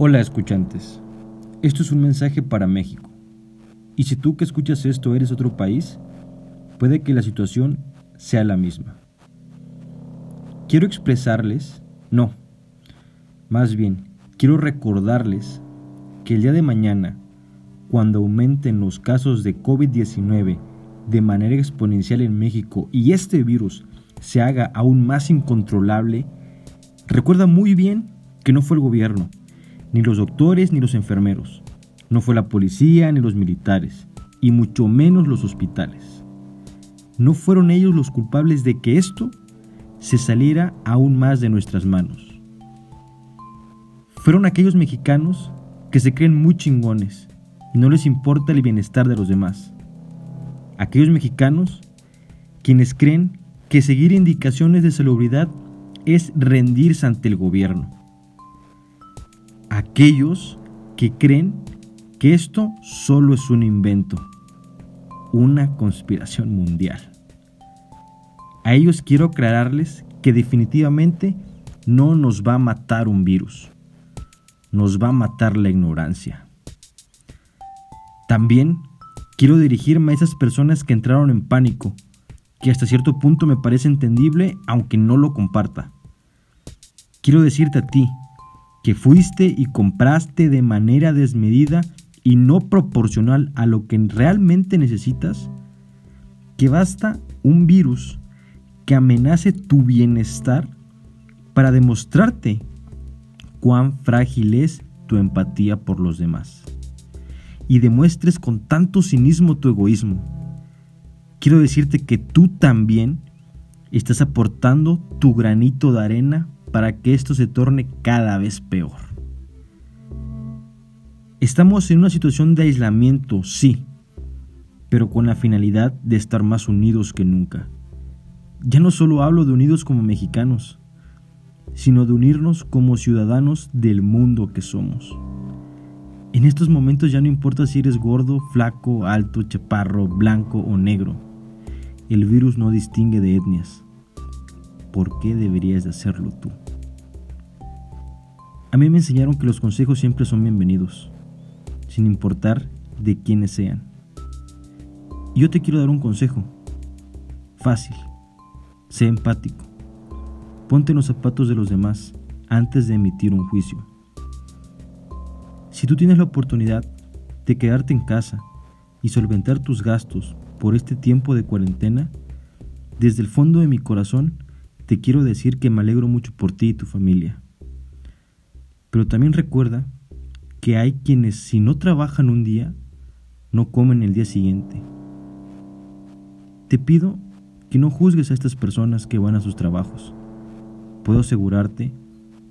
Hola escuchantes, esto es un mensaje para México. Y si tú que escuchas esto eres otro país, puede que la situación sea la misma. Quiero expresarles, no, más bien, quiero recordarles que el día de mañana, cuando aumenten los casos de COVID-19 de manera exponencial en México y este virus se haga aún más incontrolable, recuerda muy bien que no fue el gobierno, ni los doctores ni los enfermeros, no fue la policía ni los militares, y mucho menos los hospitales. No fueron ellos los culpables de que esto se saliera aún más de nuestras manos. Fueron aquellos mexicanos que se creen muy chingones y no les importa el bienestar de los demás. Aquellos mexicanos quienes creen que seguir indicaciones de salubridad es rendirse ante el gobierno. Aquellos que creen que esto solo es un invento, una conspiración mundial. A ellos quiero aclararles que definitivamente no nos va a matar un virus, nos va a matar la ignorancia. También quiero dirigirme a esas personas que entraron en pánico, que hasta cierto punto me parece entendible aunque no lo comparta. Quiero decirte a ti que fuiste y compraste de manera desmedida y no proporcional a lo que realmente necesitas, que basta un virus que amenace tu bienestar para demostrarte cuán frágil es tu empatía por los demás y demuestres con tanto cinismo tu egoísmo. Quiero decirte que tú también estás aportando tu granito de arena para que esto se torne cada vez peor. Estamos en una situación de aislamiento, sí, pero con la finalidad de estar más unidos que nunca. Ya no solo hablo de unidos como mexicanos, sino de unirnos como ciudadanos del mundo que somos. En estos momentos ya no importa si eres gordo, flaco, alto, chaparro, blanco o negro. El virus no distingue de etnias. ¿Por qué deberías de hacerlo tú? A mí me enseñaron que los consejos siempre son bienvenidos, sin importar de quiénes sean. Yo te quiero dar un consejo. Fácil. Sé empático. Ponte en los zapatos de los demás antes de emitir un juicio. Si tú tienes la oportunidad de quedarte en casa y solventar tus gastos por este tiempo de cuarentena, desde el fondo de mi corazón te quiero decir que me alegro mucho por ti y tu familia. Pero también recuerda que hay quienes si no trabajan un día, no comen el día siguiente. Te pido que no juzgues a estas personas que van a sus trabajos. Puedo asegurarte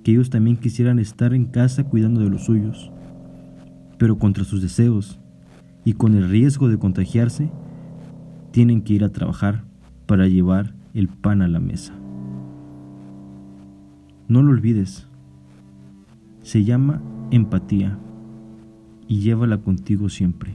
que ellos también quisieran estar en casa cuidando de los suyos, pero contra sus deseos y con el riesgo de contagiarse, tienen que ir a trabajar para llevar el pan a la mesa. No lo olvides. Se llama empatía y llévala contigo siempre.